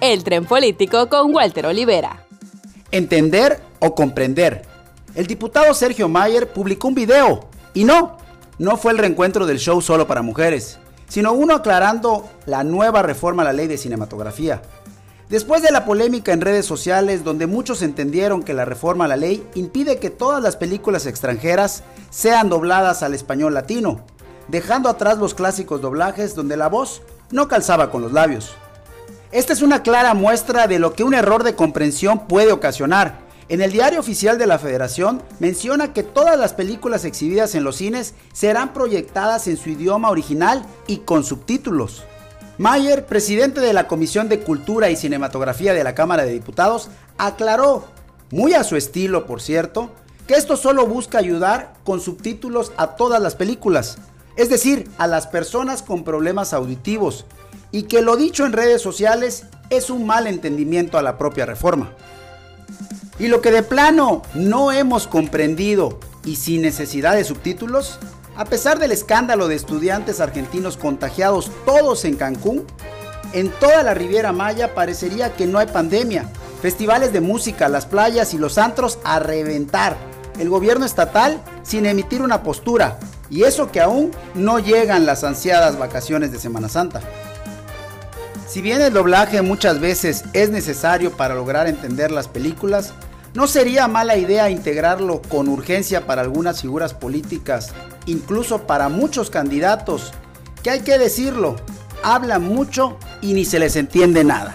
El tren político con Walter Olivera. Entender o comprender. El diputado Sergio Mayer publicó un video y no, no fue el reencuentro del show solo para mujeres, sino uno aclarando la nueva reforma a la ley de cinematografía. Después de la polémica en redes sociales donde muchos entendieron que la reforma a la ley impide que todas las películas extranjeras sean dobladas al español latino, dejando atrás los clásicos doblajes donde la voz no calzaba con los labios. Esta es una clara muestra de lo que un error de comprensión puede ocasionar. En el diario oficial de la Federación menciona que todas las películas exhibidas en los cines serán proyectadas en su idioma original y con subtítulos. Mayer, presidente de la Comisión de Cultura y Cinematografía de la Cámara de Diputados, aclaró, muy a su estilo por cierto, que esto solo busca ayudar con subtítulos a todas las películas, es decir, a las personas con problemas auditivos, y que lo dicho en redes sociales es un mal entendimiento a la propia reforma. Y lo que de plano no hemos comprendido y sin necesidad de subtítulos, a pesar del escándalo de estudiantes argentinos contagiados todos en Cancún, en toda la Riviera Maya parecería que no hay pandemia. Festivales de música, las playas y los antros a reventar. El gobierno estatal sin emitir una postura. Y eso que aún no llegan las ansiadas vacaciones de Semana Santa. Si bien el doblaje muchas veces es necesario para lograr entender las películas, no sería mala idea integrarlo con urgencia para algunas figuras políticas, incluso para muchos candidatos, que hay que decirlo, hablan mucho y ni se les entiende nada.